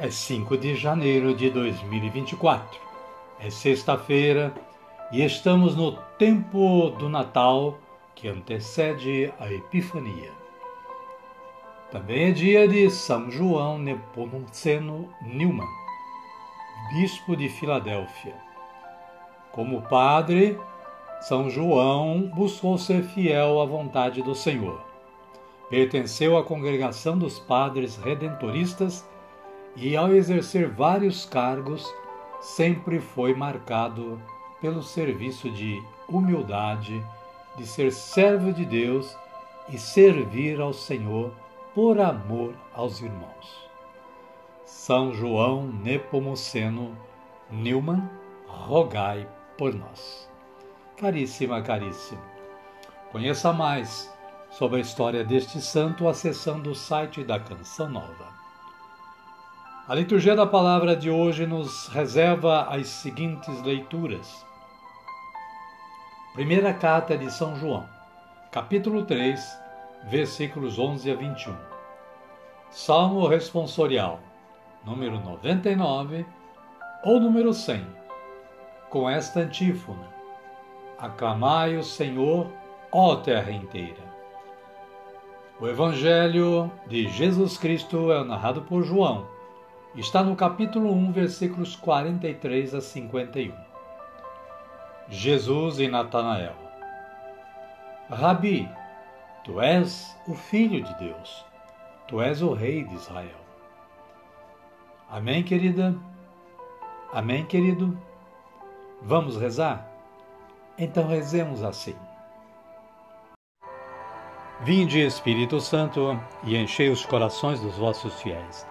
é 5 de janeiro de 2024. É sexta-feira e estamos no tempo do Natal que antecede a Epifania. Também é dia de São João Nepomuceno Newman, bispo de Filadélfia. Como padre, São João buscou ser fiel à vontade do Senhor. Pertenceu à congregação dos padres redentoristas e, ao exercer vários cargos, sempre foi marcado pelo serviço de humildade, de ser servo de Deus e servir ao Senhor por amor aos irmãos. São João Nepomuceno Newman, rogai por nós. Caríssima, caríssimo, conheça mais sobre a história deste santo acessando o site da Canção Nova. A liturgia da palavra de hoje nos reserva as seguintes leituras. Primeira carta de São João, capítulo 3, versículos 11 a 21. Salmo responsorial, número 99 ou número 100, com esta antífona: Aclamai o Senhor, ó terra inteira. O Evangelho de Jesus Cristo é narrado por João está no capítulo 1, versículos 43 a 51. Jesus e Natanael. Rabi, tu és o Filho de Deus, tu és o Rei de Israel. Amém, querida? Amém, querido? Vamos rezar? Então rezemos assim. Vinde, Espírito Santo, e enchei os corações dos vossos fiéis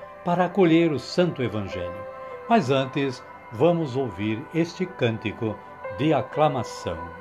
para acolher o Santo Evangelho. Mas antes, vamos ouvir este cântico de aclamação.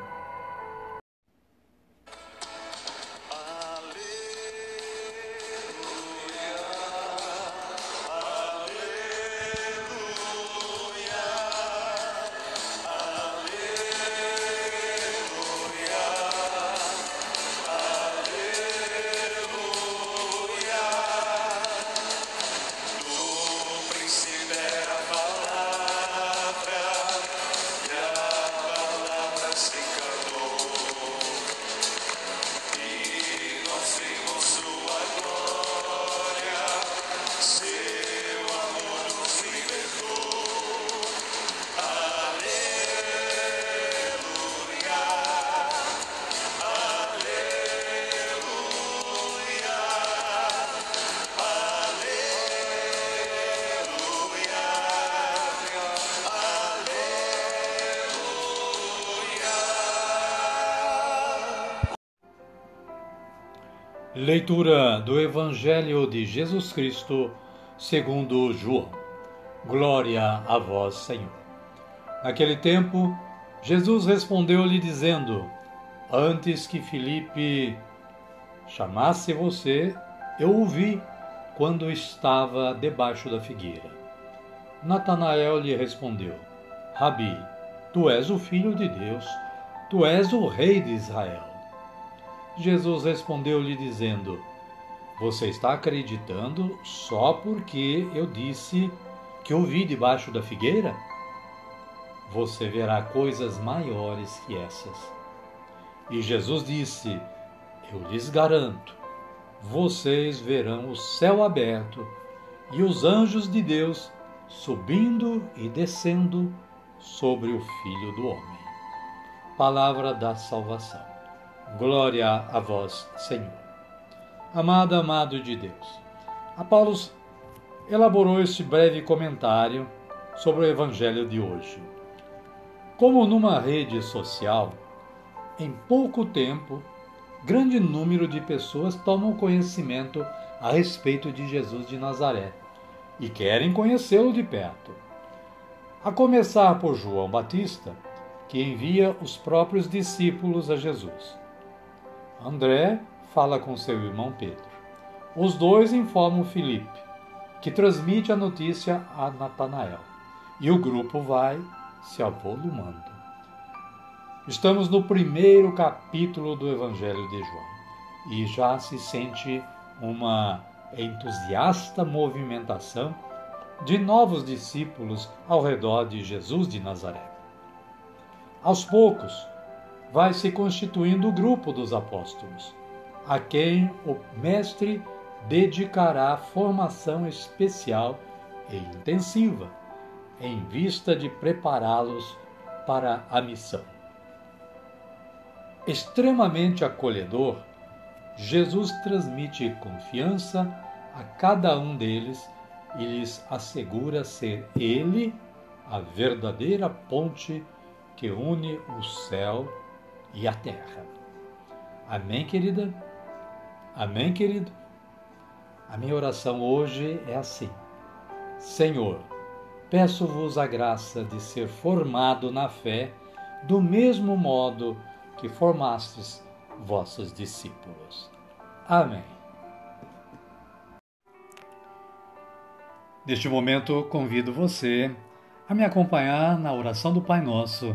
Leitura do Evangelho de Jesus Cristo, segundo João. Glória a vós, Senhor. Naquele tempo, Jesus respondeu-lhe dizendo: Antes que Filipe chamasse você, eu ouvi quando estava debaixo da figueira. Natanael lhe respondeu: Rabi, tu és o filho de Deus, tu és o rei de Israel. Jesus respondeu-lhe dizendo: Você está acreditando só porque eu disse que ouvi debaixo da figueira? Você verá coisas maiores que essas. E Jesus disse: Eu lhes garanto, vocês verão o céu aberto e os anjos de Deus subindo e descendo sobre o Filho do Homem. Palavra da salvação. Glória a vós, Senhor. Amado, amado de Deus. A Paulo elaborou este breve comentário sobre o Evangelho de hoje. Como numa rede social, em pouco tempo, grande número de pessoas tomam conhecimento a respeito de Jesus de Nazaré e querem conhecê-lo de perto. A começar por João Batista, que envia os próprios discípulos a Jesus. André fala com seu irmão Pedro. Os dois informam Filipe, que transmite a notícia a Natanael. E o grupo vai se avolumando. Estamos no primeiro capítulo do Evangelho de João e já se sente uma entusiasta movimentação de novos discípulos ao redor de Jesus de Nazaré. Aos poucos, vai se constituindo o grupo dos apóstolos, a quem o Mestre dedicará formação especial e intensiva, em vista de prepará-los para a missão. Extremamente acolhedor, Jesus transmite confiança a cada um deles e lhes assegura ser Ele a verdadeira ponte que une o céu e a terra. Amém, querida? Amém, querido? A minha oração hoje é assim: Senhor, peço-vos a graça de ser formado na fé do mesmo modo que formastes vossos discípulos. Amém. Neste momento, convido você a me acompanhar na oração do Pai Nosso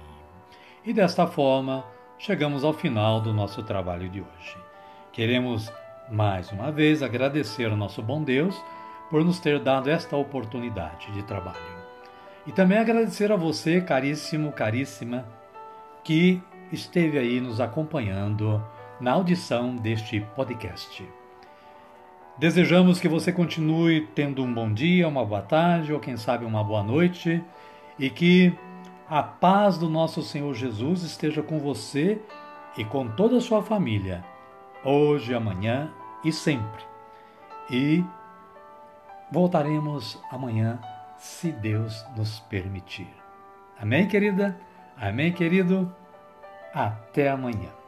E desta forma, chegamos ao final do nosso trabalho de hoje. Queremos mais uma vez agradecer ao nosso bom Deus por nos ter dado esta oportunidade de trabalho. E também agradecer a você, caríssimo, caríssima, que esteve aí nos acompanhando na audição deste podcast. Desejamos que você continue tendo um bom dia, uma boa tarde ou quem sabe uma boa noite e que a paz do nosso Senhor Jesus esteja com você e com toda a sua família, hoje, amanhã e sempre. E voltaremos amanhã, se Deus nos permitir. Amém, querida? Amém, querido? Até amanhã.